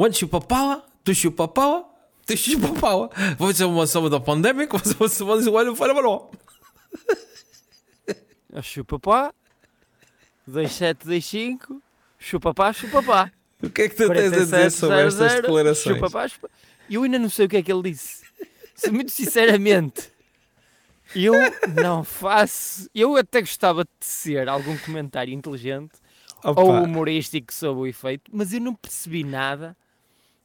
One superpower, two superpower, three superpower. Vou dizer uma sobre da pandemic, vou dizer uma olho fora para Chupa pá. 2725. Chupa pá, chupa pá. O que é que tu tens a dizer sobre estas declarações? Chupa pá, chupa. Eu ainda não sei o que é que ele disse. Se, muito sinceramente, eu não faço. Eu até gostava de tecer algum comentário inteligente Opa. ou humorístico sobre o efeito, mas eu não percebi nada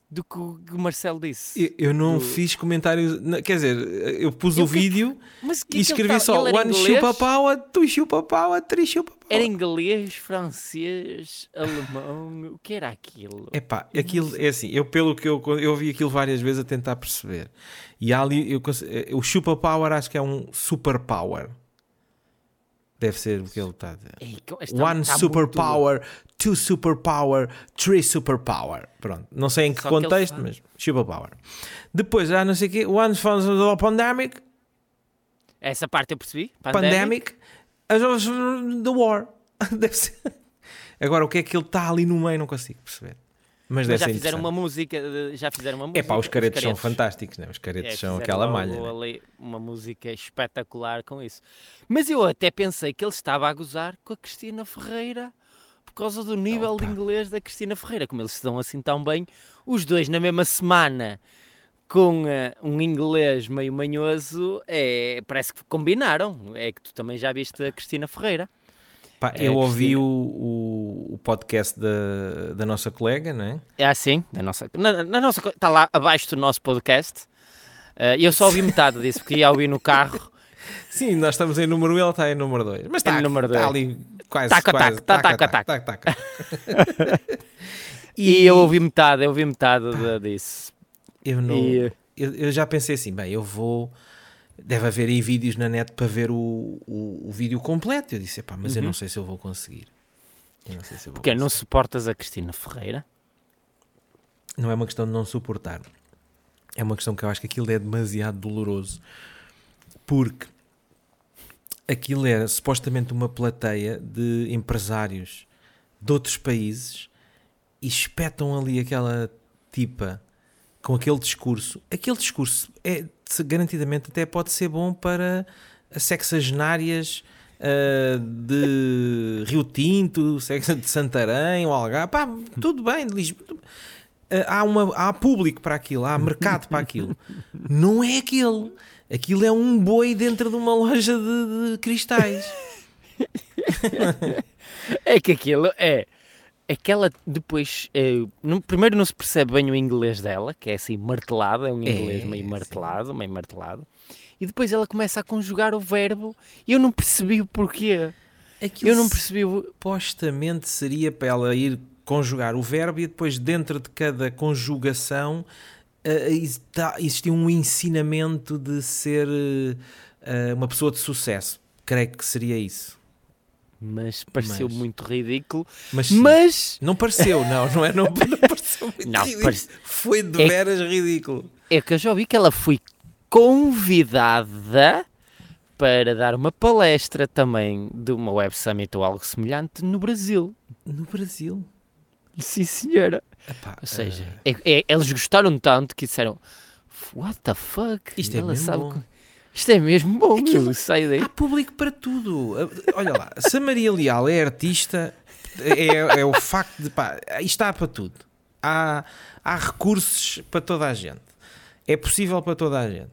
do que o Marcelo disse. Eu, eu não do... fiz comentários, quer dizer, eu pus eu o que, vídeo que, e escrevi só One chupa power, tu chupa power, três chupa power. Era inglês, francês, alemão, o que era aquilo? Epá, aquilo é assim, eu pelo que eu, eu vi aquilo várias vezes a tentar perceber. E ali, eu, o chupa power acho que é um super power. Deve ser o que ele está a dizer. One tá superpower, muito... two superpower, three superpower. Pronto. Não sei em que Só contexto, que mas superpower. Depois, já não sei o quê. One from the pandemic. Essa parte eu percebi. Pandemic. Pandemic. The war. Deve ser. Agora, o que é que ele está ali no meio, não consigo perceber. Mas, Mas já fizeram uma música, já fizeram uma música. É pá, os caretos, são fantásticos, né? Os caretos é, são aquela malha. Né? Uma música espetacular com isso. Mas eu até pensei que ele estava a gozar com a Cristina Ferreira por causa do nível Opa. de inglês da Cristina Ferreira, como eles se dão assim tão bem, os dois na mesma semana com uh, um inglês meio manhoso, é, parece que combinaram. É que tu também já viste a Cristina Ferreira. Pá, é, eu ouvi o, o, podcast da, da nossa colega, não é? É assim, da nossa, na, na nossa, está lá abaixo do nosso podcast. Uh, eu só ouvi metade disso, porque ia ouvir no carro. Sim, nós estamos em número 1 ela está em número 2. Mas está, número dois. está ali quase. Taca, quase, taca, taca, taca, taca. E, eu ouvi metade, eu ouvi metade disso. Eu não. E... Eu, eu já pensei assim, bem, eu vou deve haver aí vídeos na net para ver o, o, o vídeo completo. Eu disse, pá, mas uhum. eu não sei se eu vou conseguir. Eu não sei se eu vou Porque conseguir. não suportas a Cristina Ferreira? Não é uma questão de não suportar. É uma questão que eu acho que aquilo é demasiado doloroso. Porque aquilo era supostamente uma plateia de empresários de outros países e espetam ali aquela tipa com aquele discurso, aquele discurso é garantidamente até pode ser bom para sexagenárias uh, de Rio Tinto, de Santarém ou Algarve, pá, tudo bem, Lisboa. Uh, há, uma, há público para aquilo, há mercado para aquilo. Não é aquele. Aquilo é um boi dentro de uma loja de, de cristais. é que aquilo é aquela depois, é, no, primeiro não se percebe bem o inglês dela, que é assim martelado, é um inglês é, meio martelado, sim. meio martelado, e depois ela começa a conjugar o verbo e eu não percebi o porquê. Aquilo eu não percebi. Supostamente seria para ela ir conjugar o verbo e depois dentro de cada conjugação uh, existia um ensinamento de ser uh, uma pessoa de sucesso. Creio que seria isso mas pareceu mas... muito ridículo. Mas, mas, não pareceu, não, não é? Não, não pareceu muito não, ridículo. Parece... Foi de é, veras ridículo. É que eu já ouvi que ela foi convidada para dar uma palestra também de uma Web Summit ou algo semelhante no Brasil. No Brasil? Sim, senhora. Epá, ou seja, uh... é, é, eles gostaram tanto que disseram What the fuck? Isto é ela sabe bom. Que... Isto é mesmo bom, Aquilo, sai daí. Há público para tudo. Olha lá, se a Maria Leal é artista, é, é o facto de. Pá, está para tudo. Há, há recursos para toda a gente. É possível para toda a gente.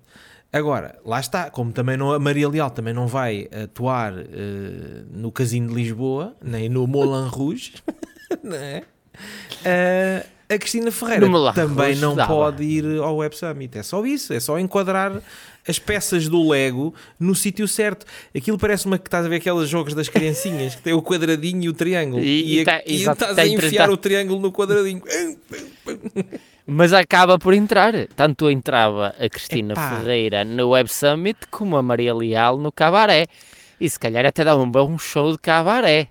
Agora, lá está, como também não, a Maria Leal também não vai atuar uh, no Casino de Lisboa, nem no Moulin Rouge, não é? Uh, a Cristina Ferreira também não dava. pode ir ao Web Summit. É só isso, é só enquadrar as peças do Lego no sítio certo. Aquilo parece-me que estás a ver aqueles jogos das criancinhas que tem o quadradinho e o triângulo. E, e, tá, e estás a enfiar o triângulo no quadradinho. Mas acaba por entrar. Tanto entrava a Cristina Epá. Ferreira no Web Summit como a Maria Leal no Cabaré. E se calhar até dava um bom show de cabaré.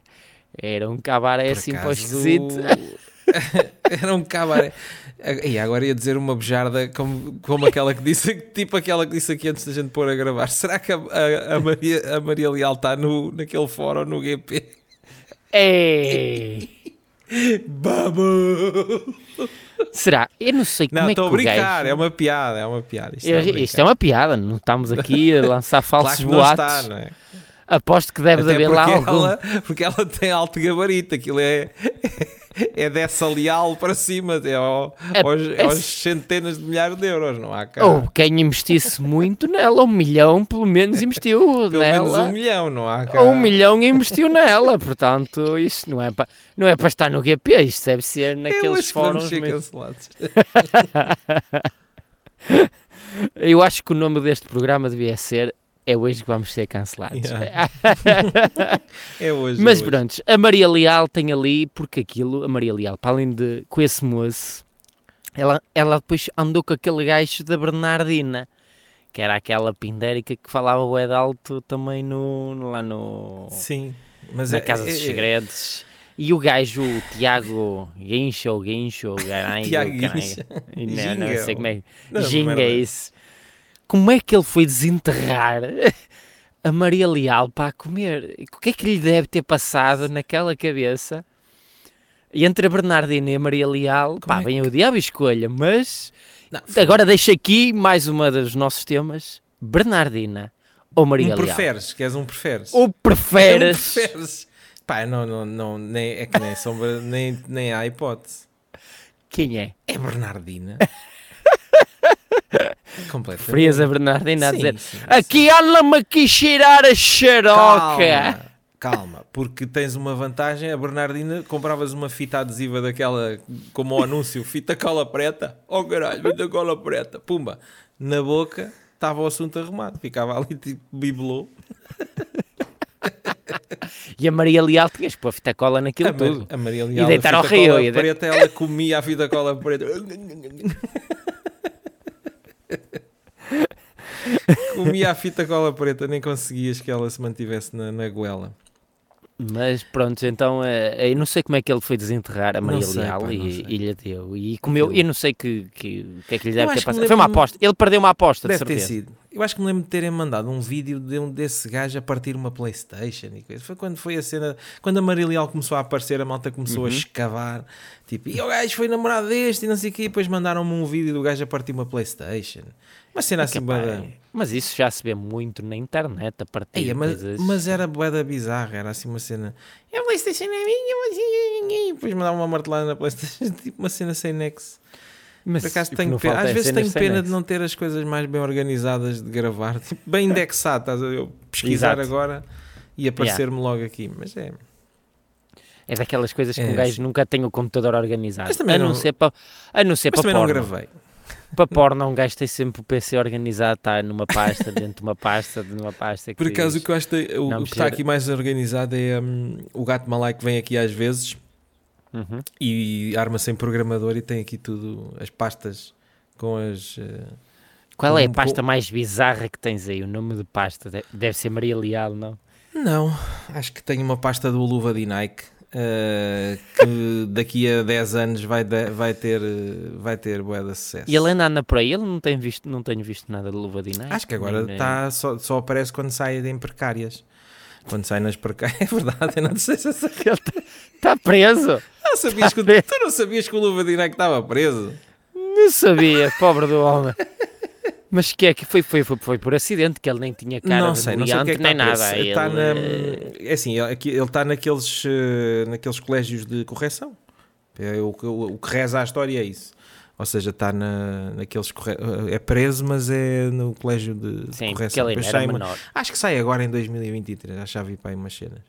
Era um cabaré por assim acaso... esquisito. Era um cabaré. E agora ia dizer uma bejarda como, como aquela que disse, tipo aquela que disse aqui antes da gente pôr a gravar. Será que a, a, a Maria, a Maria Leal está no, naquele fórum no GP? Ei! Vamos! Será? Eu não sei como Não, é que estou a brincar, é uma piada, é uma piada. Isto, é, Isto, é uma piada, não estamos aqui a lançar Claro falsos não boatos. está, não é? Aposto que deve Até haver lá algum. ela, porque ela tem alto gabarito, aquilo é, é dessa leal para cima, é, ao- É- aos, é- aos centenas de milhares de euros, não há cá. Ou quem investisse muito nela, um milhão pelo menos investiu Pelo menos nela. um milhão, não há cá. Ou um milhão investiu nela, portanto, isso não é para não é para estar no GP, isto deve ser Eu naqueles fóruns. Eu acho que o nome deste programa devia ser É hoje que vamos ser cancelados. É hoje. Mas é hoje. pronto, a Maria Leal tem ali, porque aquilo, a Maria Leal, para além de com esse moço, ela, ela depois andou com aquele gajo da Bernardina, que era aquela pindérica que falava o de alto também no, no- lá no, Sim, mas na é, Casa é, dos é- Segredos. E o gajo, o Tiago Guincho, Guincho, caralho, Tiago. Guincho. Não, não sei como é. Não, Ginga é isso. Como é que ele foi desenterrar a Maria Leal para a comer? O que é que lhe deve ter passado naquela cabeça? E entre a Bernardina e a Maria Leal, pá, é vem o diabo e escolha, mas Não, agora deixa aqui mais uma dos nossos temas: Bernardina ou Maria um Leal? preferes, queres um preferes? Ou Um preferes? preferes. Pá, não, não, não, nem, é que nem sombra, nem, nem há hipótese. Quem é? É Bernardina. Completamente. Frias a Bernardina a dizer: sim, sim. Aqui anda-me aqui cheirar a xaroca. Calma, calma, porque tens uma vantagem. A Bernardina compravas uma fita adesiva daquela, como o anúncio, fita cola preta. Oh caralho, fita cola preta. Pumba, na boca estava o assunto arrumado. Ficava ali tipo bibelô. E a Maria Leal tinhas pôr fita cola naquilo A, tudo. A Maria Leal, deitar a ao fita rio, e de- preta, ela comia a fita cola preta. comia a fita cola preta, nem conseguias que ela se mantivesse na, na goela. Mas pronto, então eh, eu não sei como é que ele foi desenterrar a Maria sei, Leal pá, e, e lhe deu. E comeu, eu não sei que, que, o que é que lhe Eu deve ter passado. Foi uma aposta. Ele perdeu uma aposta, de Deve ter certeza. sido. Eu acho que me lembro de terem mandado um vídeo de um desse gajo a partir uma Playstation e coisa. Foi quando foi a cena, quando a Maria Leal começou a aparecer, a malta começou Uhum. a escavar, tipo, e o gajo foi namorado deste e não sei o quê, e depois mandaram-me um vídeo do gajo a partir uma Playstation. Uma cena assim, Pá, bué da- Mas isso já se vê muito na internet a partir Eia, de mas, mas era boeda bizarra, era assim uma cena. A Playstation é minha, mas e depois mandava uma martelada na Playstation, tipo uma cena sem nexo. Mas Por acaso o que tenho não pena, às é vezes tenho pena de nexo. não ter as coisas mais bem organizadas de gravar, tipo, bem indexado, estás a? Eu pesquisar Exato. agora e aparecer-me logo aqui, mas é. É daquelas coisas que É, um gajo nunca tem o computador organizado. Mas também a não, não- ser para a não ser Mas para também não porno. gravei. Para porno, um gajo tem sempre o PC organizado, está numa pasta, dentro de uma pasta, de uma pasta. Por acaso o diz- que eu acho que, o, o que está aqui mais organizado é hum, o gato malai que vem aqui às vezes Uhum. e arma sem programador e tem aqui tudo, as pastas com as. eh, Qual é a pasta mais bizarra que tens aí? O nome de pasta De- deve ser Maria Leal, não? Não, acho que tenho uma pasta do Luva de Nike eh, que daqui a 10 anos vai, de- vai ter, vai ter bué de sucesso. E ele ainda anda por aí, ele não tem visto, não tenho visto nada de luva de Nike. Acho que agora nem- tá, só, só aparece quando sai em precárias. Quando sai nas precárias, é verdade, eu não sei se. Ele está preso. não sabias que, o- tu não sabias que o Luva de Nike estava preso? Não sabia, pobre do homem. Mas que é que foi, foi, foi, foi por acidente, que ele nem tinha cara não de sei, não sei que é que nem nada. preso. Está Ele, na, eh, é assim, ele ele está naqueles, eh, naqueles colégios de correção. É, o, que- o, o que reza a história é isso. Ou seja, está na, naqueles corre... é preso, mas é no colégio de, de Sim, porque correção. ele era uma- menor. Acho que sai agora em 2023, acho que já vi para aí umas cenas.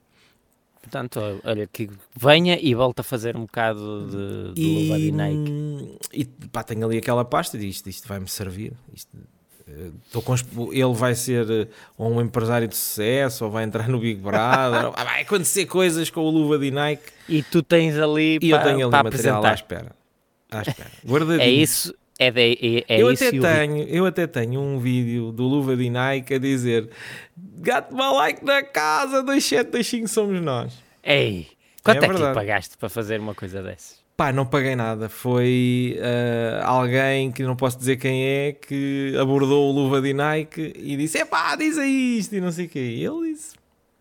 Portanto, olha, que venha e volta a fazer um bocado de, de de Nike. e pá, tenho ali aquela pasta e digo, isto, isto vai-me servir. Isto, eh, tô com ele vai ser eh, um empresário de sucesso, ou vai entrar no Big Brother, ou vai acontecer coisas com o Luva de Nike. E tu tens ali E eu para, tenho ali para material à apresentar. espera. À espera. Guardadinho. É isso, é, de, é, é eu, até tenho, eu até tenho um vídeo do Luva de Nike a dizer gato malaico na casa, 2725 somos nós. Ei, quanto é, que lhe verdade. pagaste para fazer uma coisa dessas? Pá, não paguei nada. Foi ah, alguém que não posso dizer quem é que abordou o Luva de Nike e disse: Epá, diz aí isto e não sei o quê. E ele disse: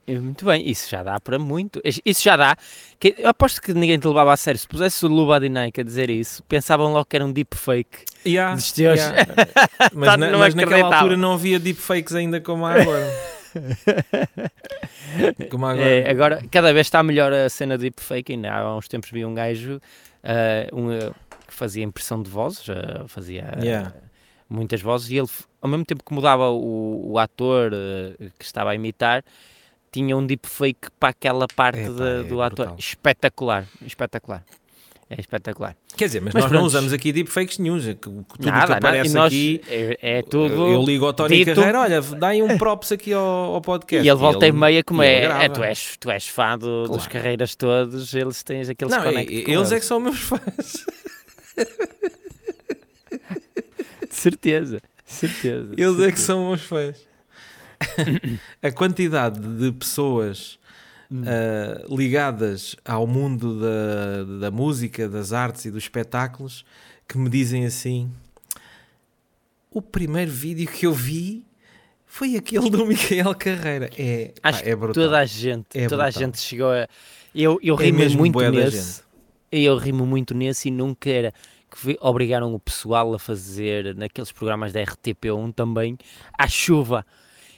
É, Muito bem, isso já dá para muito. Isso já dá. Que, eu aposto que ninguém te levava a sério. Se pusesse o Lubadinaic a dizer isso, pensavam logo que era um deepfake Yeah, yeah. mas Tá, na- não mas naquela altura não havia deepfakes ainda como há agora. agora. É, agora, cada vez está melhor a cena de deepfake. Ainda há uns tempos vi um gajo ah, um, ah, que fazia impressão de vozes, ah, fazia ah, Yeah. muitas vozes, e ele, ao mesmo tempo que mudava o, o ator que estava a imitar, tinha um deepfake para aquela parte Epá, de- é do ator. Espetacular, espetacular. É espetacular. Quer dizer, mas, Mas nós não pronto. usamos aqui deepfakes nenhum. que- que Tudo que Nada, nada, aparece nós, aqui. é, é tudo. Eu ligo ao Tony dito. Carreira, olha, dá aí um props aqui ao, ao podcast. E ele volta e ele- meia, como é, é, tu, és, tu és fã do- dos Claro. carreiras todos, eles têm aqueles Não, e- eles é que são meus fãs. De certeza, certeza. Eles é que são meus fãs. A quantidade de pessoas Hum. ah, ligadas ao mundo da, da música, das artes e dos espetáculos que me dizem assim: o primeiro vídeo que eu vi foi aquele do Micael Carreira. É, pá, Acho é que brutal. toda a gente, É toda a brutal. gente chegou a. Eu, eu É rimo muito nesse. Eu rimo muito nesse e nunca era que obrigaram o pessoal a fazer naqueles programas da RTP1 também à chuva.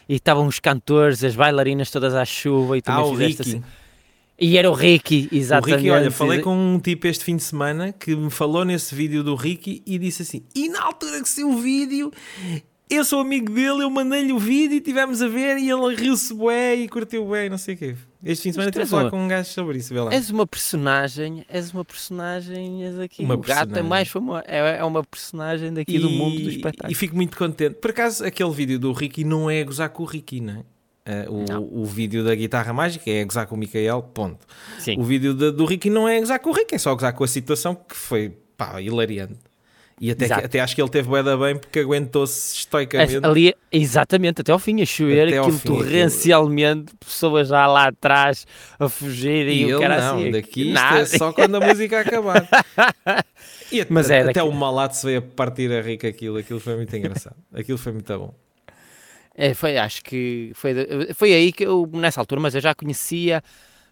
E estavam os cantores, as bailarinas todas à chuva e Ah, também o fizeste Ricky. assim. E era o Ricky, O exatamente. Ricky, olha, falei com um tipo este fim de semana que me falou nesse vídeo do Ricky e disse assim: E na altura que saiu o vídeo, eu sou amigo dele, eu mandei-lhe o vídeo e tivemos a ver e ele riu-se bué e curtiu bué e não sei o quê. Este fim de semana és falar uma- com um gajo sobre isso, vê lá. És uma personagem, és uma personagem és aqui. Uma o gato é personagem. mais famoso, é, é uma personagem daqui do mundo do E espetáculo. fico muito contente. Por acaso, aquele vídeo do Ricky não é gozar com o Ricky, não é? Eh, o, o vídeo da guitarra mágica é gozar com o Micael, ponto. Sim. O vídeo da- do Ricky não é gozar com o Ricky, é só gozar com a situação que foi, pá, hilariante. E até, que- até acho que ele teve bué da bem porque aguentou-se estoicamente. Ali, exatamente, até ao fim, a chover, Até aquilo fim, aquilo- torrencialmente, pessoas já lá atrás a fugir e, E o cara não, assim. daqui isto nada. é só quando a música acabar. E até, Mas é até o malato se veio a partir a rica aquilo, aquilo foi muito engraçado. Aquilo foi muito bom. É, foi, acho que foi, foi aí que eu, nessa altura, mas eu já conhecia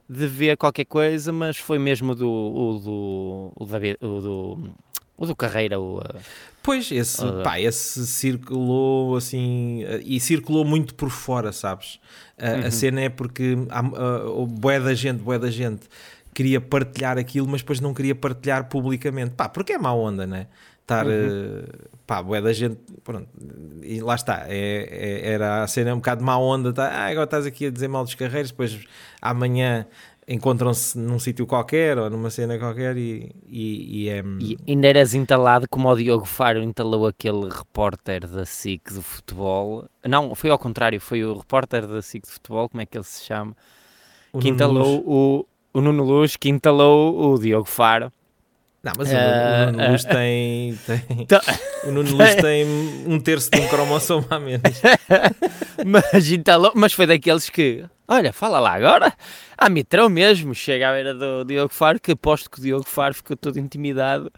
de ver qualquer coisa, mas foi mesmo do, o do, o o do, o do Carreira, o, uh, Pois, esse, Ah. pá, esse circulou assim, eh, e circulou muito por fora, sabes? A- Uhum. A cena é porque há, o bué da gente, bué da gente queria partilhar aquilo, mas depois não queria partilhar publicamente. Pá, porque é má onda, né? Estar, Uhum. eh, pá, bué da gente, pronto, e lá está, é, é- era a cena um bocado má onda, tá? ah, agora estás aqui a dizer mal dos carreiros, depois amanhã encontram-se num sítio qualquer ou numa cena qualquer e, e, e é... e ainda eras entalado como o Diogo Faro entalou aquele repórter da SIC do futebol. Não, foi ao contrário, foi o repórter da SIC de futebol, como é que ele se chama? o que Nuno entalou Luz. o, o Nuno Luz, que entalou o Diogo Faro. Não, mas o Ah, Nuno- o Nuno Luz tem, tem- o Nuno Luz tem um terço de um cromossomo a menos. mas, entalou, mas foi daqueles que, olha, fala lá agora. A Mitrão mesmo, chega à beira do Diogo Faro, que aposto que o Diogo Faro ficou todo intimidado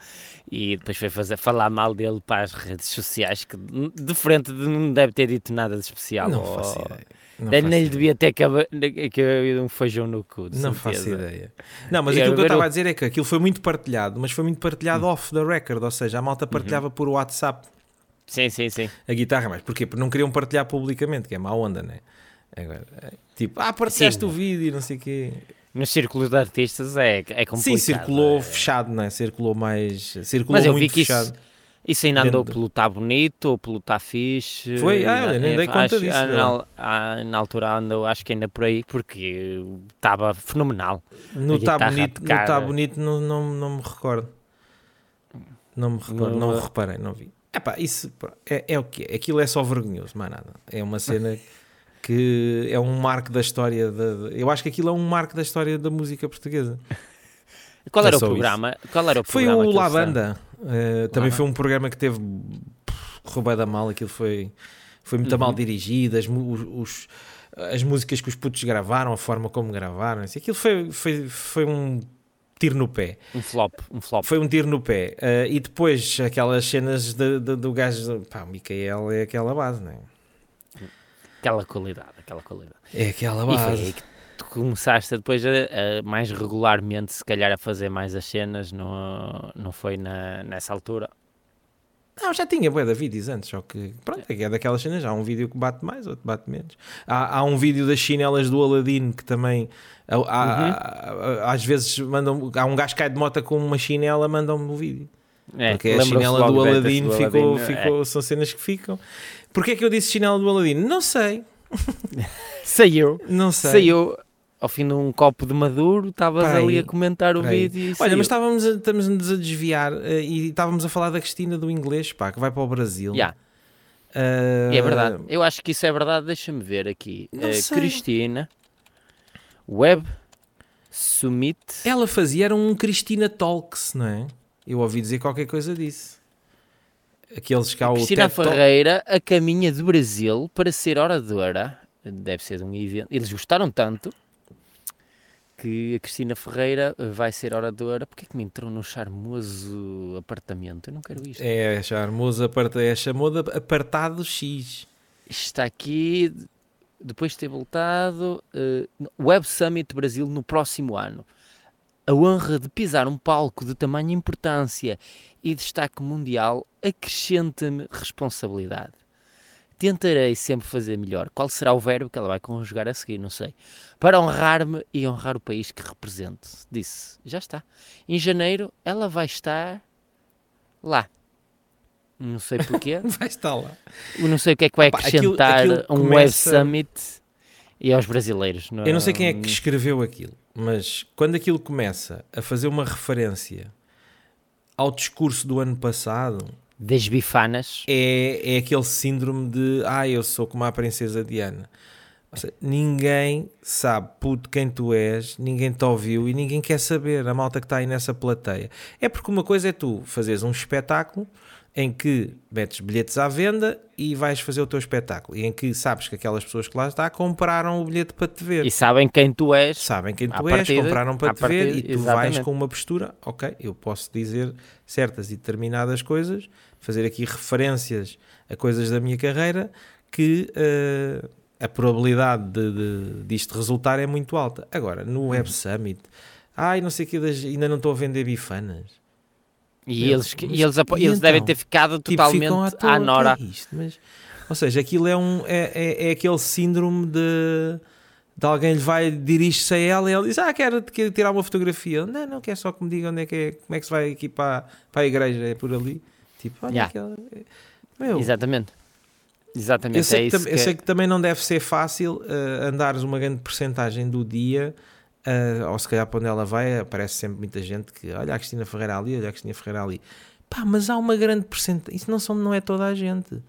e depois foi fazer, falar mal dele para as redes sociais, que de frente não deve ter dito nada de especial. Não ou- faço ideia. Não Nem faço lhe devia ter caído um feijão no cu. Não faço certeza. ideia. Não, mas aquilo que eu estava a dizer é que aquilo foi muito partilhado, mas foi muito partilhado Hum. off the record, ou seja, a malta partilhava por WhatsApp Sim, sim, sim. a guitarra, mas porquê? Porque não queriam partilhar publicamente, que é má onda, né? Agora, é, tipo, ah, partilhaste Sim. o vídeo e não sei o quê. Nos círculos de artistas é, é complicado. Sim, circulou é- fechado, não é? Circulou mais. Circulou Mas eu vi muito que isso, fechado. isso ainda andou pelo Tá Bonito ou pelo Tá Fixe. Foi? Ah, nem É, dei conta acho- disso, ah, Na, ah, na altura andou, acho que ainda por aí, porque estava fenomenal. No Tá Bonito, no tá eh. bonito não, não, não me recordo. Não me recordo, No- não reparei, não vi. Epá, isso é, é o que é. Aquilo é só vergonhoso, mais nada. É uma cena que é um marco da história. Da, eu acho que aquilo é um marco da história da música portuguesa. Qual É era o isso. programa? Qual era o Foi programa o que La Banda. Eh, também foi um programa que teve roubada mal. Aquilo foi, foi muito Uhum. mal dirigido. As, os, os- as músicas que os putos gravaram, a forma como gravaram. assim, Aquilo foi, foi, foi um tiro no pé. Um flop, um flop. Foi um tiro no pé. Eh, e depois aquelas cenas de- de- do gajo. Pá, o Micael é aquela base, não é? Aquela qualidade, aquela qualidade. É aquela base. Começaste depois a, a, mais regularmente, se calhar, a fazer mais as cenas, não, não foi na, nessa altura? Não, já tinha bué de vídeos antes, só que pronto, é daquelas cenas, há um vídeo que bate mais, outro bate menos. Há, há um vídeo das chinelas do Aladdin que também há, uhum. há, às vezes mandam, há um gajo que cai de moto com uma chinela, mandam-me o vídeo. É, Porque a chinela do Aladdin, ficou, Aladdin, ficou é. são cenas que ficam. Porquê é que eu disse chinela do Aladdin? Não sei. Saiu. Não sei. Saiu ao fim de um copo de maduro, estavas ali a comentar o vídeo. Olha, mas estávamos a, estávamos a desviar uh, e estávamos a falar da Cristina do inglês, pá, que vai para o Brasil. Yeah. Uh... É verdade, eu acho que isso é verdade. Deixa-me ver aqui. Uh, Cristina, Web Summit. Ela fazia, era um Cristina Talks, não é? Eu ouvi dizer qualquer coisa disso. Aqueles que há o Cristina Ferreira, a caminha do Brasil para ser oradora. Deve ser de um evento. Eles gostaram tanto que a Cristina Ferreira eh, vai ser oradora. Porquê que me entrou no charmoso apartamento? Eu não quero isto. É, charmoso apartado, é chamado apartado X. Está aqui, depois de ter voltado, uh, Web Summit Brasil no próximo ano. A honra de pisar um palco de tamanha importância e destaque mundial acrescenta-me responsabilidade. Tentarei sempre fazer melhor. Qual será o verbo que ela vai conjugar a seguir? Não sei. Para honrar-me e honrar o país que represento. Disse. Já está. Em janeiro ela vai estar lá. Não sei porquê. vai estar lá. Não sei o que é que vai acrescentar aquilo, aquilo um começa... Web Summit e aos brasileiros. Não... Eu não sei quem é que escreveu aquilo, mas quando aquilo começa a fazer uma referência ao discurso do ano passado, das bifanas. É, é aquele síndrome de ah, eu sou como a princesa Diana. Seja, ninguém sabe puto quem tu és, ninguém te ouviu e ninguém quer saber a malta que está aí nessa plateia. É porque uma coisa é tu fazeres um espetáculo em que metes bilhetes à venda e vais fazer o teu espetáculo. E em que sabes que aquelas pessoas que lá estão compraram o bilhete para te ver. E sabem quem tu és. Sabem quem tu és, partida, compraram para te partida, ver e tu exatamente. vais com uma postura, ok, eu posso dizer certas e determinadas coisas, fazer aqui referências a coisas da minha carreira que uh, a probabilidade de, de, disto resultar é muito alta. Agora, no Web uhum. Summit, ai, não sei o que, ainda não estou a vender bifanas. E Meu, eles, e eles, e eles então, devem ter ficado tipo, totalmente à, à Nora. É isto, mas, ou seja, aquilo é, um, é, é, é aquele síndrome de de alguém lhe vai dirige-se a ela e ela diz: Ah, quero, quero tirar uma fotografia. Não, não, quer só que me diga onde é que é, como é que se vai aqui para, para a igreja, é por ali. Tipo, olha yeah. aquela. Meu, Exatamente. Exatamente. Eu sei, é que, que, eu sei que também não deve ser fácil uh, andares uma grande porcentagem do dia, uh, ou se calhar para onde ela vai, aparece sempre muita gente que olha a Cristina Ferreira ali, olha a Cristina Ferreira ali. Pá, mas há uma grande porcentagem, isso não, são, não é toda a gente.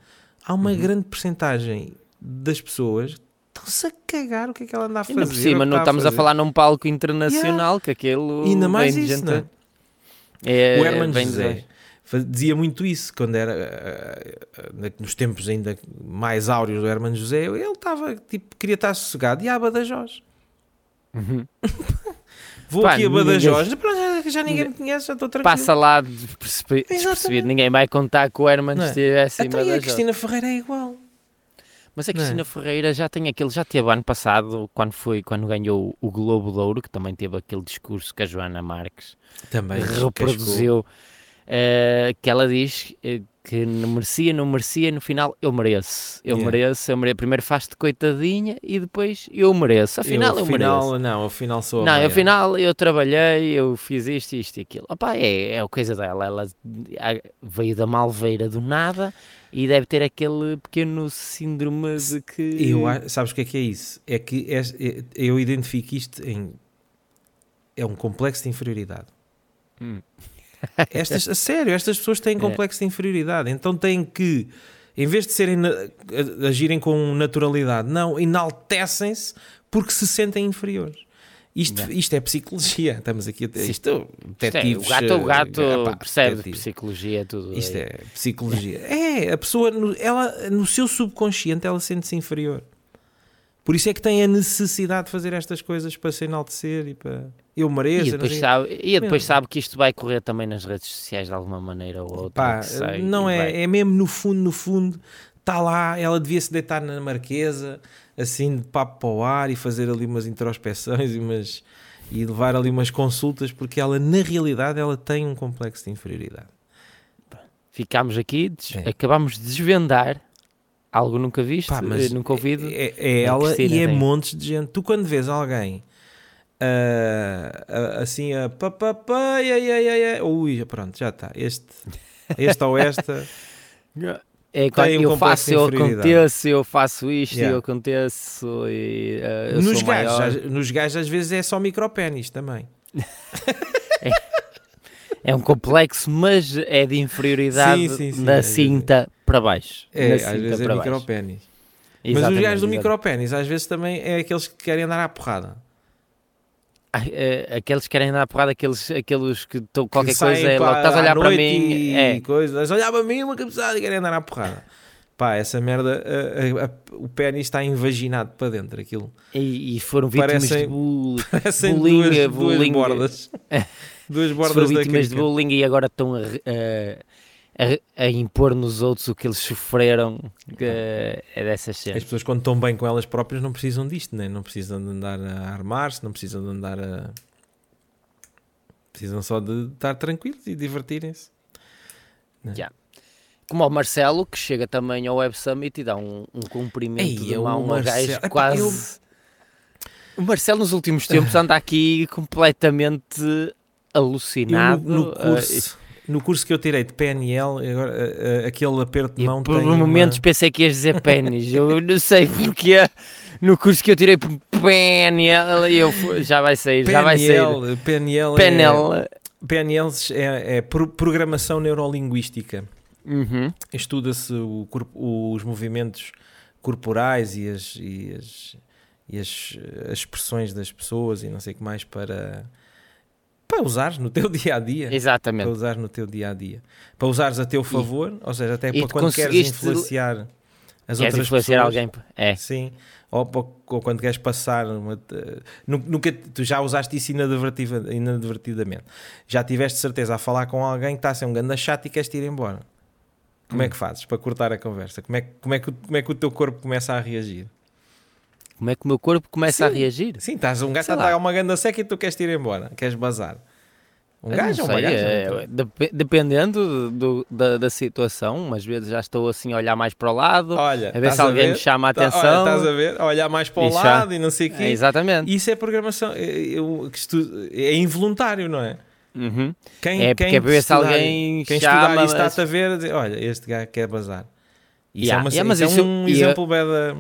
Há uma uhum. grande porcentagem das pessoas estão-se a cagar o que é que ela anda a fazer. Ainda por cima, não estamos a, a, falar num palco internacional, yeah. que aquele. Ainda mais isso, gente... não é? é? o Herman José dizia muito isso quando era eh, eh, nos tempos ainda mais áureos do Herman José. Ele estava tipo, queria estar sossegado e a Badajoz. Uhum. Vou Pá, aqui a Badajoz, ninguém... já, já ninguém me conhece, já estou tranquilo. Passa lá despercebido, ninguém vai contar que o Herman é? estivesse em Badajoz. a Cristina Ferreira é igual. Mas a Cristina é? Ferreira já tem aquele, já teve ano passado, quando foi, quando ganhou o Globo de Ouro, que também teve aquele discurso que a Joana Marques também reproduziu, uh, que ela diz uh, que não merecia, não merecia, no final eu mereço, eu yeah. mereço, eu mereço. Primeiro faz-te coitadinha e depois eu mereço. Afinal eu, eu final, mereço. Não, afinal sou Não, afinal eu trabalhei, eu fiz isto, isto e aquilo. Opa, é, é a coisa dela, ela veio da Malveira do nada e deve ter aquele pequeno síndrome de que. Eu, sabes o que é que é isso? É que é, é, eu identifico isto em. É um complexo de inferioridade. Hum. Estas, a sério, estas pessoas têm é. complexo de inferioridade, então têm que, em vez de serem agirem com naturalidade, não, enaltecem-se porque se sentem inferiores. Isto, isto é psicologia, estamos aqui a ter isto, detetives, é, o gato, o gato uh, percebe detetives. psicologia tudo. Isto aí. é psicologia. é, a pessoa, ela, no seu subconsciente, ela sente-se inferior. Por isso é que tem a necessidade de fazer estas coisas para se enaltecer e para eu mereço. E depois, sabe, e depois sabe que isto vai correr também nas redes sociais de alguma maneira ou outra. Pá, não é, vai... é mesmo no fundo, no fundo, está lá, ela devia se deitar na marquesa, assim de papo para o ar e fazer ali umas introspeções e, umas, e levar ali umas consultas, porque ela, na realidade, ela tem um complexo de inferioridade. Ficámos aqui, É. acabámos de desvendar algo nunca visto, Pá, mas nunca ouvido. É, é ela Cristina e é tem. montes de gente. Tu quando vês alguém ah, assim a papapá, ai, ai, ai, ai, ui, pronto, já está. Este, este ou esta. É quando um eu faço, eu aconteço, eu faço isto, Yeah. eu aconteço e eh, eu nos, gajos, às- nos gajos às vezes é só micropénis também. É um complexo, mas é de inferioridade Sim, sim, sim, da é, cinta para baixo. É, às vezes é micropénis. Mas os gajos do micropénis às vezes também é aqueles que querem andar à porrada. Ai, eh, aqueles que querem dar a porrada, aqueles, aqueles que estão qualquer Que coisa, é logo, estás a à olhar para mim. E É, coisas. Olhar para mim uma cabeçada e querem andar à porrada. Pá, essa merda, a- a- a- o pênis está invaginado para dentro. Aquilo. e, e foram vítimas Parecem- de bullying. Parecem Bullying, duas, é, duas bordas. duas bordas foram vítimas de bullying e agora estão a, a, a- impor nos outros o que eles sofreram. que é dessas As cenas. pessoas quando estão bem com elas próprias não precisam disto, né? não precisam de andar a armar-se, não precisam de andar a... Precisam só de estar tranquilos e divertirem-se. Como o Marcelo, que chega também ao Web Summit e dá um, um cumprimento Ei, de o mão ao gajo quase. eu- O Marcelo nos últimos tempos anda aqui completamente Eu alucinado. no, no ah, curso, no curso que eu tirei de PNL, agora, eh, aquele aperto de mão por tem uma- momentos pensei que ias dizer pênis. Eu não sei porque no curso que eu tirei PNL eu já vai sair, já vai sair. PNL, PNL, PNL. É, PNL é, é pro- programação neurolinguística. Uhum. Estuda-se os movimentos corporais e as, e as, e as, eh, as expressões das pessoas e não sei o que mais para, para usares no teu dia a dia. Para Exatamente. usares no teu dia a dia. Para usares a teu favor, ou seja, até e para quando queres influenciar as Queres outras influenciar pessoas. alguém? É. Sim. Ou, ou quando queres passar uma, nu- nunca tu já usaste isso inadvertidamente. Já tiveste certeza a falar com alguém que está a ser um ganda chato e queres te ir embora. Como Hum. é que fazes para cortar a conversa? Como é, como, é que, como é que o teu corpo começa a reagir? Como é que o meu corpo começa a Sim. reagir? Sim, estás um gajo a dar uma ganda seca e tu queres ir embora, queres bazar. Um Eu gajo ou uma gaja? é, tô- dep- dependendo do- da, da situação, umas vezes já estou assim a olhar mais para o lado, Olha, a ver se alguém ver? me chama a Tá- olha, atenção. estás a ver? A olhar mais para o E já- lado e não sei o quê. É, exatamente. Isso é programação. é- eu- é involuntário, não é? Uhum. Quem, É quem porque é para ver se alguém quem chama, estudar isso mas- está-te a ver a dizer, olha, este gajo quer bazar. Isso Yeah, é, uma, yeah, mas isso é um eu- exemplo bem da...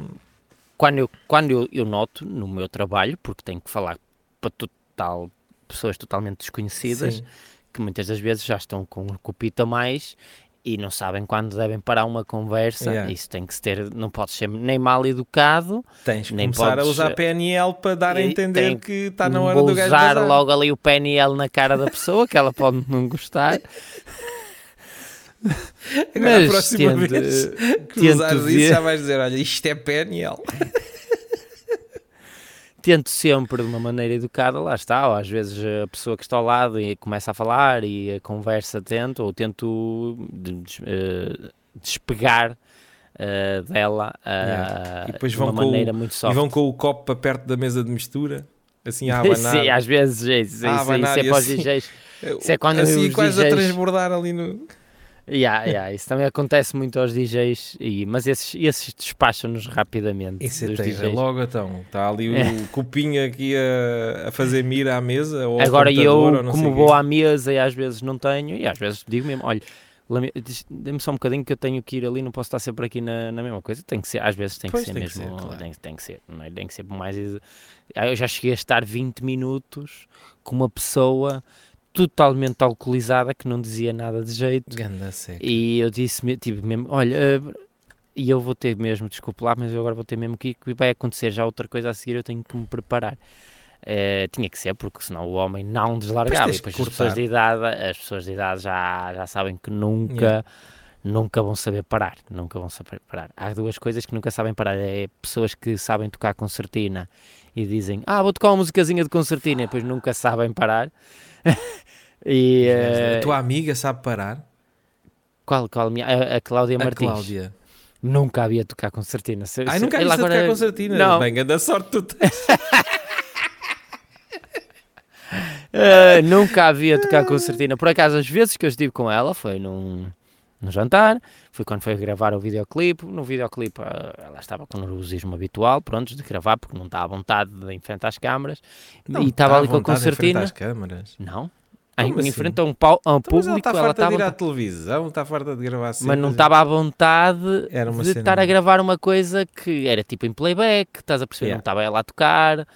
Quando, eu, quando eu, eu noto no meu trabalho, porque tenho que falar para total, pessoas totalmente desconhecidas, Sim. que muitas das vezes já estão com um copito a mais e não sabem quando devem parar uma conversa. Yeah. Isso tem que se ter, não pode ser nem mal educado, Tens que Nem começar a podes, usar eh, PNL para dar a entender que está na hora do gajo usar logo ali o PNL na cara da pessoa, que ela pode não gostar. Agora, a Mas próxima tento- vez que tento usares ver- isso já vais dizer, olha, isto é PNL. tento sempre de uma maneira educada, lá está, ou às vezes a pessoa que está ao lado e começa a falar e a conversa tento, ou tento eh, despegar eh, dela eh, Yeah. E depois de uma com o- maneira muito E soft. vão com o copo para perto da mesa de mistura, assim a abanar. Sim, às vezes é isso, A isso, isso é e para os assim. DJs. isso é quando assim quase a DJs transbordar ali no... Yeah, yeah, isso também acontece muito aos DJs, e, mas esses, esses despacham-nos rapidamente. Isso é. DJs. logo então. Está ali o É. copinho aqui a, a fazer mira à mesa. Agora eu, ou não como vou quê. à mesa e às vezes não tenho, e às vezes digo mesmo, olha, dê-me só um bocadinho que eu tenho que ir ali, não posso estar sempre aqui na, na mesma coisa. Tem que ser, às vezes tem Pois, que ser tem que mesmo, ser, claro. tem, tem que ser, não é? tem que ser mais. Eu já cheguei a estar 20 minutos com uma pessoa totalmente alcoolizada que não dizia nada de jeito. Ganda seca. E eu disse, tipo, mesmo, olha, eh, e eu vou ter mesmo, desculpe lá, mas eu agora vou ter mesmo que, que vai acontecer já outra coisa a seguir, eu tenho que me preparar. Eh, tinha que ser, porque senão o homem não deslargava. E depois as pessoas de idade, as pessoas de idade já, já sabem que nunca, Yeah. nunca vão saber parar. Nunca vão saber parar. Há duas coisas que nunca sabem parar. É pessoas que sabem tocar concertina e dizem, ah, vou tocar uma musicazinha de concertina, e depois nunca sabem parar. e, eh, A tua amiga sabe parar? qual, qual a minha? A, a Cláudia A Martins. Cláudia. Nunca havia tocar concertina. Se- Ai, nunca ele viste a agora- tocar concertina. Não. Bem, grande sorte tu tens. Uh, nunca havia tocar concertina. Por acaso, as vezes que eu estive com ela foi num, num jantar, foi quando foi gravar o videoclipe. No videoclipe uh, ela estava com o nervosismo habitual, pronto, de gravar, porque não está à vontade de enfrentar as câmaras. e estava ali com a em concertina. às câmaras. Não. Em, em assim? frente a um, pau, a um Então, mas ela público, está ela farta de ir estava. à televisão, está farta de gravar cenas. Mas não estava à vontade de cena- estar a gravar uma coisa que era tipo em playback, estás a perceber? Yeah. Não estava ela a tocar,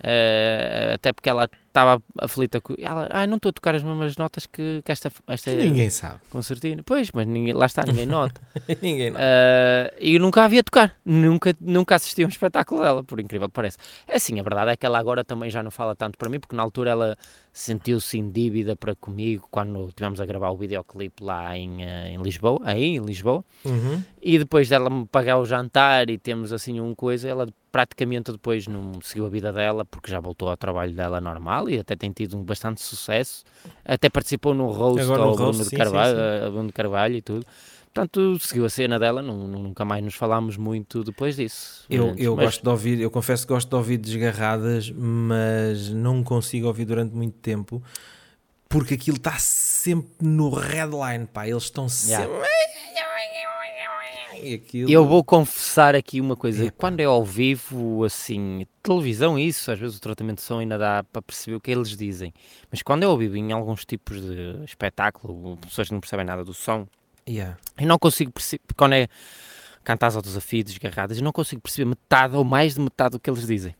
eh, até porque ela estava aflita com. Ela, ah, não estou a tocar as mesmas notas que, que esta, esta ninguém sabe. concertina. Pois, mas ninguém, lá está, ninguém nota. ninguém não. Eh, e eu nunca a havia tocar, nunca, nunca assisti a um espetáculo dela, por incrível que pareça. É assim, a verdade é que ela agora também já não fala tanto para mim, porque na altura ela sentiu-se em dívida para comigo quando tivemos a gravar o videoclipe lá em, eh, em Lisboa, aí em Lisboa. Uhum. E depois dela me pagar o jantar e temos assim um coisa, ela praticamente depois não seguiu a vida dela porque já voltou ao trabalho dela normal e até tem tido um bastante sucesso. Até participou no roast Agora no ao Bruno, de Carvalho, sim, sim. a Bruno de Carvalho e tudo. Portanto, seguiu a cena dela, nu- nu- nunca mais nos falámos muito depois disso. Eu, Antes, eu mas- gosto de ouvir, eu confesso que gosto de ouvir desgarradas, mas não consigo ouvir durante muito tempo porque aquilo está sempre no redline, pá. Eles estão sempre. Aquilo... Eu vou confessar aqui uma coisa, Epá. quando é ao vivo, assim, televisão, isso, às vezes o tratamento de som ainda dá para perceber o que eles dizem, mas quando é ao vivo em alguns tipos de espetáculo, pessoas que não percebem nada do som, Yeah. eu não consigo perceber, quando é cantares ao desafio, desgarradas, eu não consigo perceber metade ou mais de metade do que eles dizem.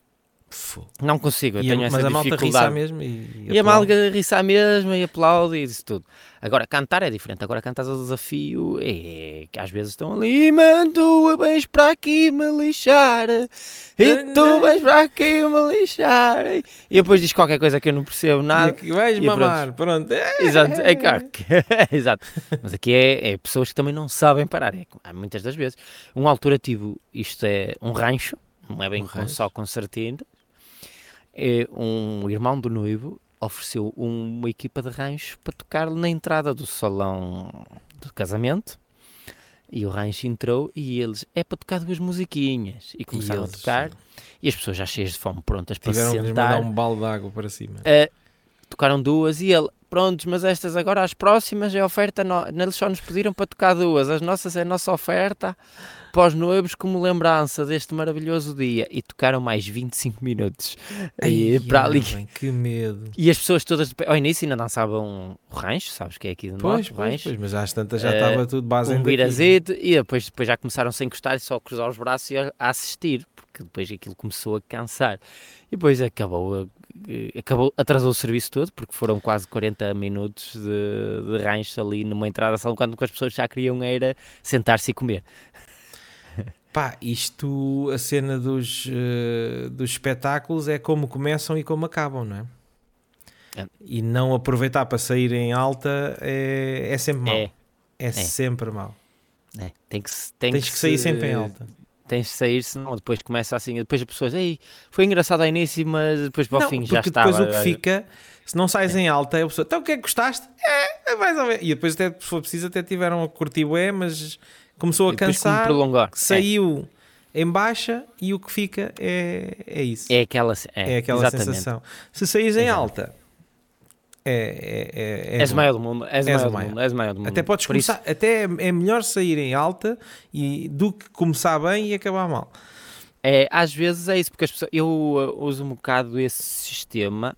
Não consigo, eu E a- tenho essa mas a malta dificuldade. riça mesmo e, E a aplaude. malga riça mesmo e aplaude e isso tudo. Agora, cantar é diferente. Agora, cantar ao desafio é que às vezes estão ali, mano, tu vens para aqui me lixar e tu vens para aqui me lixar. E depois diz qualquer coisa que eu não percebo E nada. aqui vais e mamar, pronto. É. Exato, é claro que- Exato. Mas aqui é, é pessoas que também não sabem parar. É, há muitas das vezes. Uma altura tive, isto é um rancho, não é bem Um com- só concertina. É, um irmão do noivo ofereceu uma equipa de rancho para tocar na entrada do salão do casamento. E o rancho entrou e eles, é para tocar duas musiquinhas. E começaram eles, a tocar. E as pessoas já cheias de fome, prontas para Tiveram se sentar. um balde de água para cima. Uh, tocaram duas e ele, prontos, mas estas agora, as próximas, é oferta. No... Eles só nos pediram para tocar duas, as nossas é a nossa oferta para os noivos como lembrança deste maravilhoso dia. E tocaram mais 25 minutos. E, Ai, para ali. bem, que medo. e as pessoas todas. Ao início ainda dançavam o rancho, sabes que é aqui de Pois, norte, pois, rancho. pois, mas às tantas já Eh, estava tudo base Um birazito, e depois, depois já começaram -se a encostar e só a cruzar os braços e a, assistir, porque depois aquilo começou a cansar. E depois acabou, acabou atrasou o serviço todo, porque foram quase 40 minutos de, de rancho ali numa entrada só quando as pessoas já queriam era sentar-se e comer. Pá, isto, a cena dos, eh, dos espetáculos é como começam e como acabam, não é? É. E não aproveitar para sair em alta é, é sempre mau. É, É, sempre mau. é, tem que, tem Tens que sair se- sempre em alta. Tens de sair, senão depois começa assim, depois as pessoas, ei, foi engraçado ao início, mas depois para o fim já estava. depois o que fica, se não sais em alta, é a pessoa, então o que é que gostaste? É, é mais ou menos. E depois, até, se for preciso, até tiveram a curtir bué, mas começou a cansar, prolongar. saiu em baixa e o que fica é, é isso. É, é aquela, é, É aquela exatamente. sensação. Se saís em Exato. alta, é, é, é, é És maior do mundo, és, maior o do maior. mundo, és maior do mundo. Até podes Por isso- começar, até é é melhor sair em alta e, do que começar bem e acabar mal. É, às vezes é isso, porque as pessoas, eu uh, uso um bocado esse sistema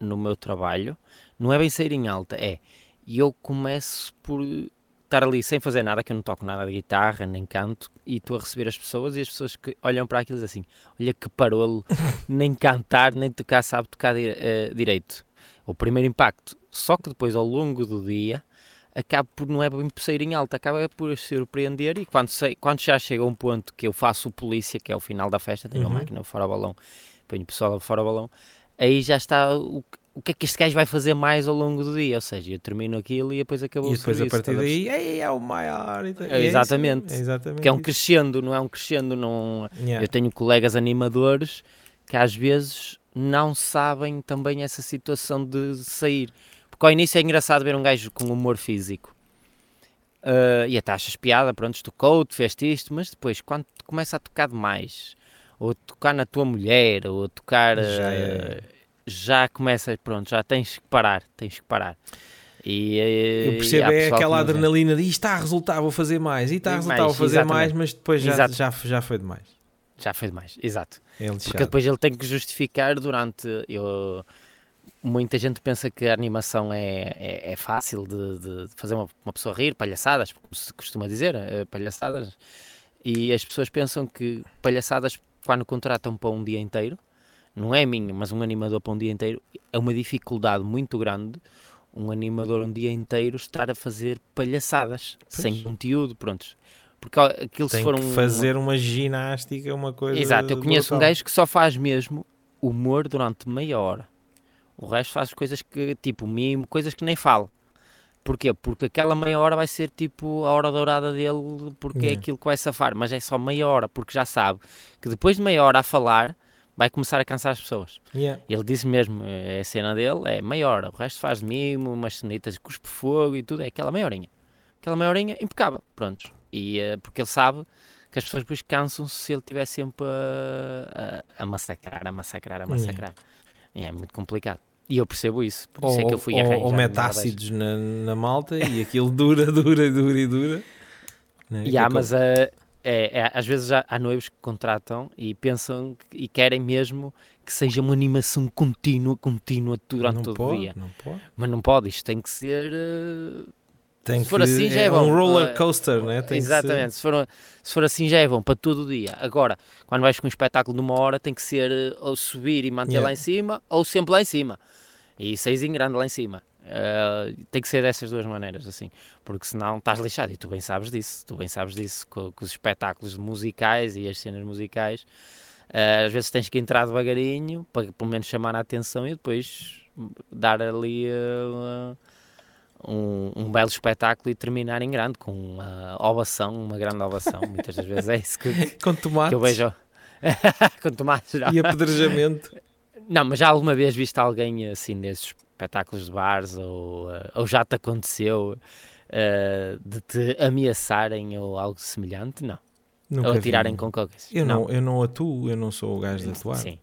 no meu trabalho. Não é bem sair em alta, é. E eu começo por estar ali sem fazer nada, que eu não toco nada de guitarra, nem canto, e estou a receber as pessoas e as pessoas que olham para aquilo assim: olha que parolo, nem cantar, nem tocar, sabe tocar eh, direito. O primeiro impacto. Só que depois, ao longo do dia, acaba por não é bem por sair em alta, acaba por surpreender e quando, sei, quando já chega a um ponto que eu faço o polícia, que é o final da festa, tenho Uhum. a máquina fora balão, ponho o pessoal fora balão, aí já está o, que- o que é que este gajo vai fazer mais ao longo do dia, ou seja, eu termino aquilo e depois acabou E o depois serviço, a partir estás a daí, "Ei, é o maior. e tal." É, E exatamente. é exatamente. que é um crescendo, não é um crescendo, não... Yeah. Eu tenho colegas animadores que às vezes não sabem também essa situação de sair. Porque ao início é engraçado ver um gajo com humor físico Uh, e até achas piada, pronto, tocou-te, fez isto, mas depois, quando começa a tocar demais, ou a tocar na tua mulher, ou a tocar. Uh, já começa, pronto, já tens que parar, tens que parar. E, Eu e percebo é aquela adrenalina de "Ih, está a resultar, vou fazer mais, e está a resultar, vou fazer exatamente. mais, mas depois já, Exato. já, já foi demais. Já foi demais, exato. É Porque depois ele tem que justificar durante. Eu, muita gente pensa que a animação é, é, é fácil de, de fazer uma, uma pessoa rir, palhaçadas, como se costuma dizer, eh, palhaçadas. E as pessoas pensam que palhaçadas, quando contratam para um dia inteiro, não é minha, mas um animador para um dia inteiro, é uma dificuldade muito grande um animador um dia inteiro estar a fazer palhaçadas, sem conteúdo, prontos. Porque aquilo se Tem for que um, fazer uma ginástica, uma coisa. Exato, eu conheço um gajo que só faz mesmo humor durante meia hora. O resto faz coisas que, tipo, mimo, coisas que nem falo. Porquê? Porque aquela meia hora vai ser tipo a hora dourada dele, porque é aquilo que vai safar, mas é só meia hora, porque já sabe que depois de meia hora a falar, vai começar a cansar as pessoas. Yeah. Ele disse mesmo, é a cena dele, é meia hora, o resto faz mimo, umas cenitas, cuspe fogo e tudo, é aquela meia horinha. Aquela meia horinha impecável, prontos. E eh, porque ele sabe que as pessoas depois cansam-se se ele estiver sempre a, a, a massacrar, a massacrar, a massacrar. E é muito complicado. E eu percebo isso, por isso é que eu fui ou, arranjar. ou mete ácidos na, na malta e aquilo dura, dura, dura e dura. Né? E há, é mas eh, é, é, às vezes há, há noivos que contratam e pensam que- e querem mesmo que seja uma animação contínua, contínua durante não todo pode, o dia. Não pode. Mas não pode, isto tem que ser. eh, Tem Se for que- assim, já é bom. um roller Eh, coaster, né? Tem Exatamente, se, for, se for assim já é bom para todo o dia. Agora, quando vais com um espetáculo de uma hora, tem que ser eh, ou subir e manter Yeah. lá em cima, ou sempre lá em cima. E seis em grande lá em cima. Eh, tem que ser dessas duas maneiras, assim, porque senão estás lixado. E tu bem sabes disso, tu bem sabes disso, com, com os espetáculos musicais e as cenas musicais. eh, às vezes tens que entrar devagarinho para pelo menos chamar a atenção e depois dar ali eh, um, um belo espetáculo e terminar em grande, com uma ovação, uma grande ovação. Muitas das vezes é isso que, que Com tomates eu vejo. com tomates, não. e apedrejamento. Não, mas já alguma vez viste alguém assim nesses espetáculos de bares ou, eh, ou já te aconteceu eh, de te ameaçarem ou algo semelhante? Não. Nunca ou vi. atirarem com qualquer? Eu não, eu não atuo, eu não sou o gajo de atuar. Sim.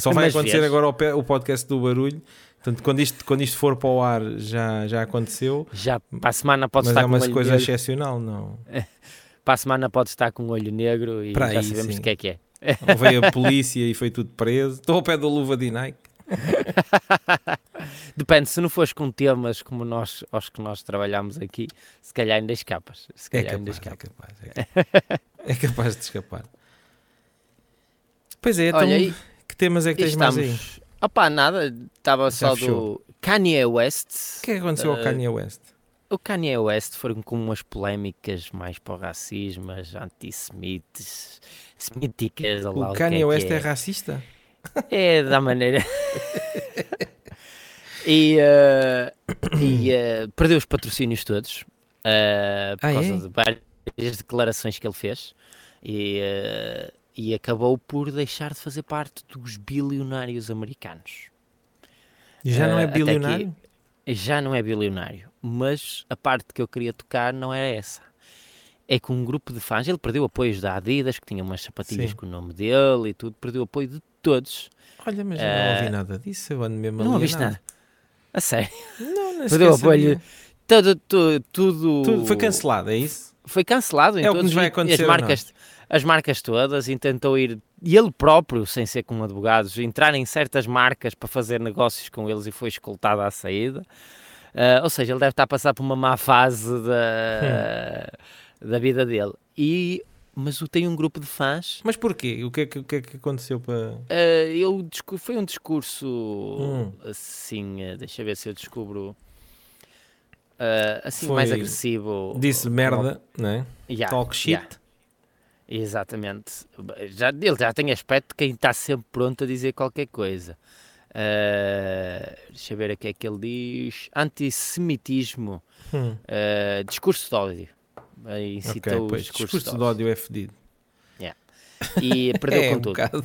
Só vai Mas acontecer agora o, o podcast do barulho. Portanto, quando isto, quando isto for para o ar, já, já aconteceu. Já para a semana pode mas estar é com um uma olho coisa negro. excepcional, não. Para a semana pode estar com um olho negro e Para já aí, sabemos o que é que é. Ou veio a polícia e foi tudo preso. Estou ao pé da luva de Nike. Depende, se não fores com temas como nós, aos que nós trabalhamos aqui, se calhar ainda escapas. Se É calhar ainda capaz, é escapas. capaz, é capaz. É capaz de escapar. Pois é, então, Olha que temas é que tens mais aí? estamos. Opá, nada, estava só fechou. do Kanye West. O que é que aconteceu ao Eh, Kanye West? O Kanye West foram com umas polémicas mais para o racismo, antissemites, semíticas, O que Kanye é West é é. racista? É da maneira. e eh, e eh, perdeu os patrocínios todos eh, por Ah, causa é? de várias declarações que ele fez e, e acabou por deixar de fazer parte dos bilionários americanos. Já não é bilionário? Já não é bilionário, mas a parte que eu queria tocar não era essa. É que um grupo de fãs, ele perdeu apoios da Adidas, que tinha umas sapatilhas Sim. com o nome dele e tudo, perdeu apoio de todos. Olha, mas eu não ouvi nada disso. Eu ando mesmo Não ouviste alienado. nada. A sério. Não, não Perdeu sabia. apoio. Tudo, tudo, tudo, Tudo foi cancelado, é isso? Foi cancelado É o que nos vai acontecer as marcas, as marcas todas e tentou ir, e ele próprio, sem ser com advogados, entrar em certas marcas para fazer negócios com eles e foi escoltado à saída. Ah, ou seja, ele deve estar a passar por uma má fase da, da vida dele. E, mas o- tem um grupo de fãs. Mas porquê? O que é que, o que, é que aconteceu para. ah, eu foi um discurso Hum. assim, ah, deixa eu ver se eu descubro. ah, assim, Foi- mais agressivo. Disse merda, não é? Yeah, Talk shit. yeah. Exatamente. Já, ele já tem aspecto de quem está sempre pronto a dizer qualquer coisa. Ah, deixa eu ver o que é que ele diz. Antissemitismo. Hum, ah, discurso de ódio. Aí ok, citou o pois. discurso, de ódio é fedido. E perdeu é, com um tudo. bocado.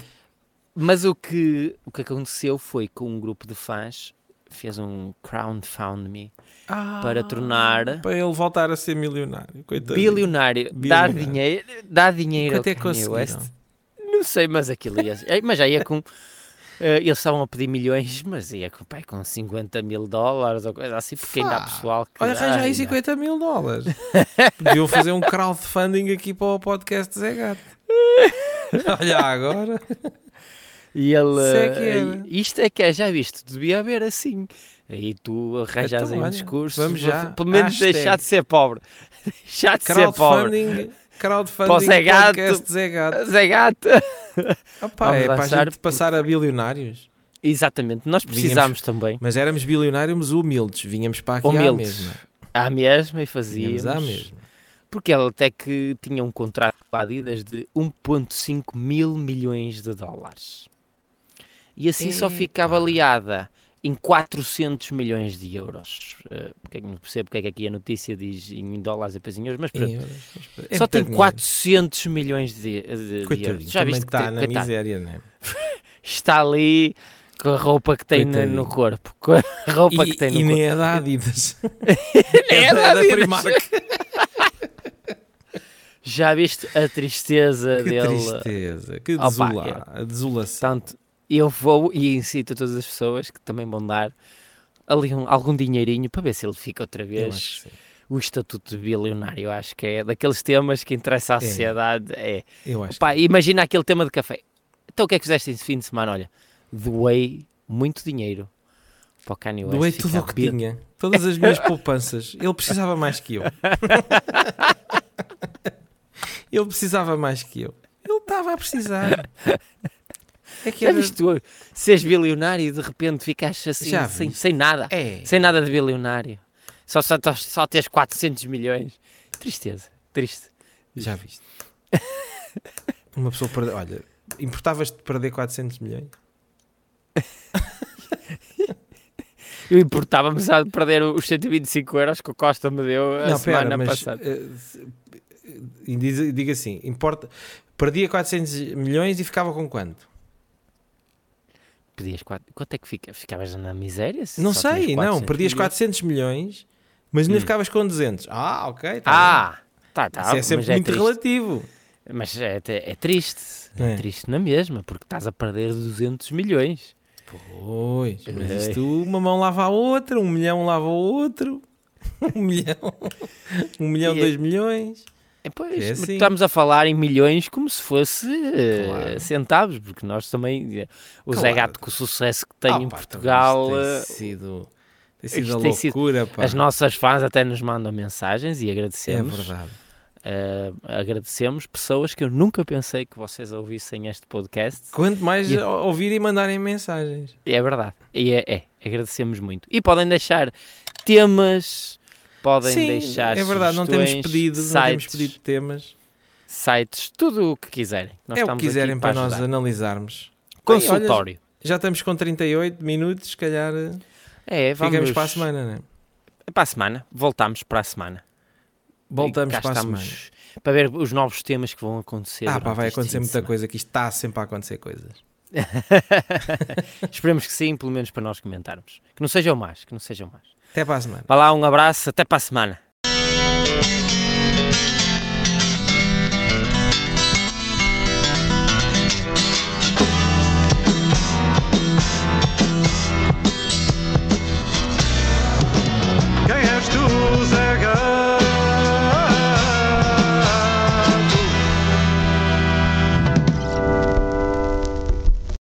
Mas o que, o que aconteceu foi que um grupo de fãs fez um crowdfunding Ah, para tornar Para ele voltar a ser milionário. Coitadinho. bilionário, dar Bilionário. dinheiro, dar dinheiro Quanto é ao que Kanye West. conseguiram? Não sei, mas aquilo ia. é, Mas já ia com. Eh, eles estavam a pedir milhões, mas ia com, pá, com 50 mil dólares ou coisa assim, porque ainda há Fá. pessoal que. Olha, arranja aí não. 50 mil dólares. Podiam fazer um crowdfunding aqui para o podcast de Zé Gato. Olha agora. E ele. É que eh, era. isto é que é, já viste, devia haver assim. Aí tu arranjas Então, aí um discurso. vamos já. Pelo menos deixar de ser pobre. deixar de ser pobre. Crowdfunding. Crowdfunding Zé Gato. podcast Zé Gato. Zé Gato. Opa, é para a gente passar a bilionários. Exatamente, nós precisámos também. Mas éramos bilionários humildes. Vinhamos para aqui à Humildes. mesma. À mesma e fazíamos. à mesma. Porque ele até que tinha um contrato com a Adidas de 1.5 mil milhões de dólares. E assim só fica Epá. Em 400 milhões de euros. Uh, é que não percebo porque é que aqui a notícia diz em dólares e depois em euros, mas pronto. Euros, mas é só tem dinheiro. 400 milhões de, de- de euros. Já viste que está tem- na coitado, miséria, não é? está ali com a roupa que tem no Coitadinho. corpo. Com a roupa E, que tem no e corpo. nem é da Adidas. É é da da Adidas. Já viste a tristeza Que dele? tristeza, que Opa, desola, a desolação. Portanto, eu vou e incito todas as pessoas que também vão dar ali um- algum dinheirinho para ver se ele fica outra vez que o estatuto de bilionário. Eu acho que é daqueles temas que interessa à É. sociedade. É. Eu acho Pá, imagina aquele tema de café. Então o que é que fizeste esse fim de semana? Olha, doei muito dinheiro para o Kanye West. Doei tudo o que bil- tinha. Todas as minhas poupanças. Ele precisava mais que eu. Ele precisava mais que eu. Ele estava a precisar. É que Já viste tu seres bilionário e de repente ficaste assim, Já sem, sem nada. É. Sem nada de bilionário. Só, só, só tens 400 milhões. Tristeza. Triste. Já viste. Uma pessoa perde... Olha, importavas-te de perder 400 milhões? Eu importava-me de perder os 125 euros que o Costa me deu a não, semana pera, mas passada. diz- diga assim, importa... Perdia 400 milhões e ficava com quanto? Pedias quatro... Quanto é que fica? Ficavas na miséria? se Não sei, não. 400 Perdias milhões? 400 milhões, mas ainda Hum. ficavas com 200. Ah, ok. tá Ah! Tá, bem. tá. Isso é sempre é muito triste. relativo. Mas é, é triste. É. É. triste na mesma, porque estás a perder 200 milhões. Pois, mas Ei. isto uma mão lava a outra, um milhão lava o outro, um milhão, um milhão, E- dois milhões. É, pois, É assim. estamos a falar em milhões como se fosse eh, Claro. centavos, porque nós também, eh, o Zé Claro. Gato com o sucesso que tem Ah, em pá, Portugal, eh, tem sido, tem sido a sido- loucura, pá. as nossas fãs até nos mandam mensagens e É agradecemos. verdade. Eh, agradecemos pessoas que eu nunca pensei que vocês ouvissem este podcast. Quanto mais E- ouvir e mandarem mensagens. É verdade. E é, é, agradecemos muito. E podem deixar temas, podem Sim, deixar é verdade, não temos pedido, não temos sites, pedido temas. sites, tudo o que quiserem. Nós é o que quiserem para nós ajudar. analisarmos. Bem, olha, Consultório. já estamos com 38 minutos, se calhar eh, é, vamos ficamos para a semana, né? Para a semana. Voltamos para a semana. Voltamos para a semana. Para ver os novos temas que vão acontecer. Ah, pá, vai acontecer muita coisa, que isto está sempre a acontecer coisas. Esperemos que sim, pelo menos para nós comentarmos. Que não sejam mais, que não sejam mais. Até para a semana. Vá lá, um abraço, até para a semana.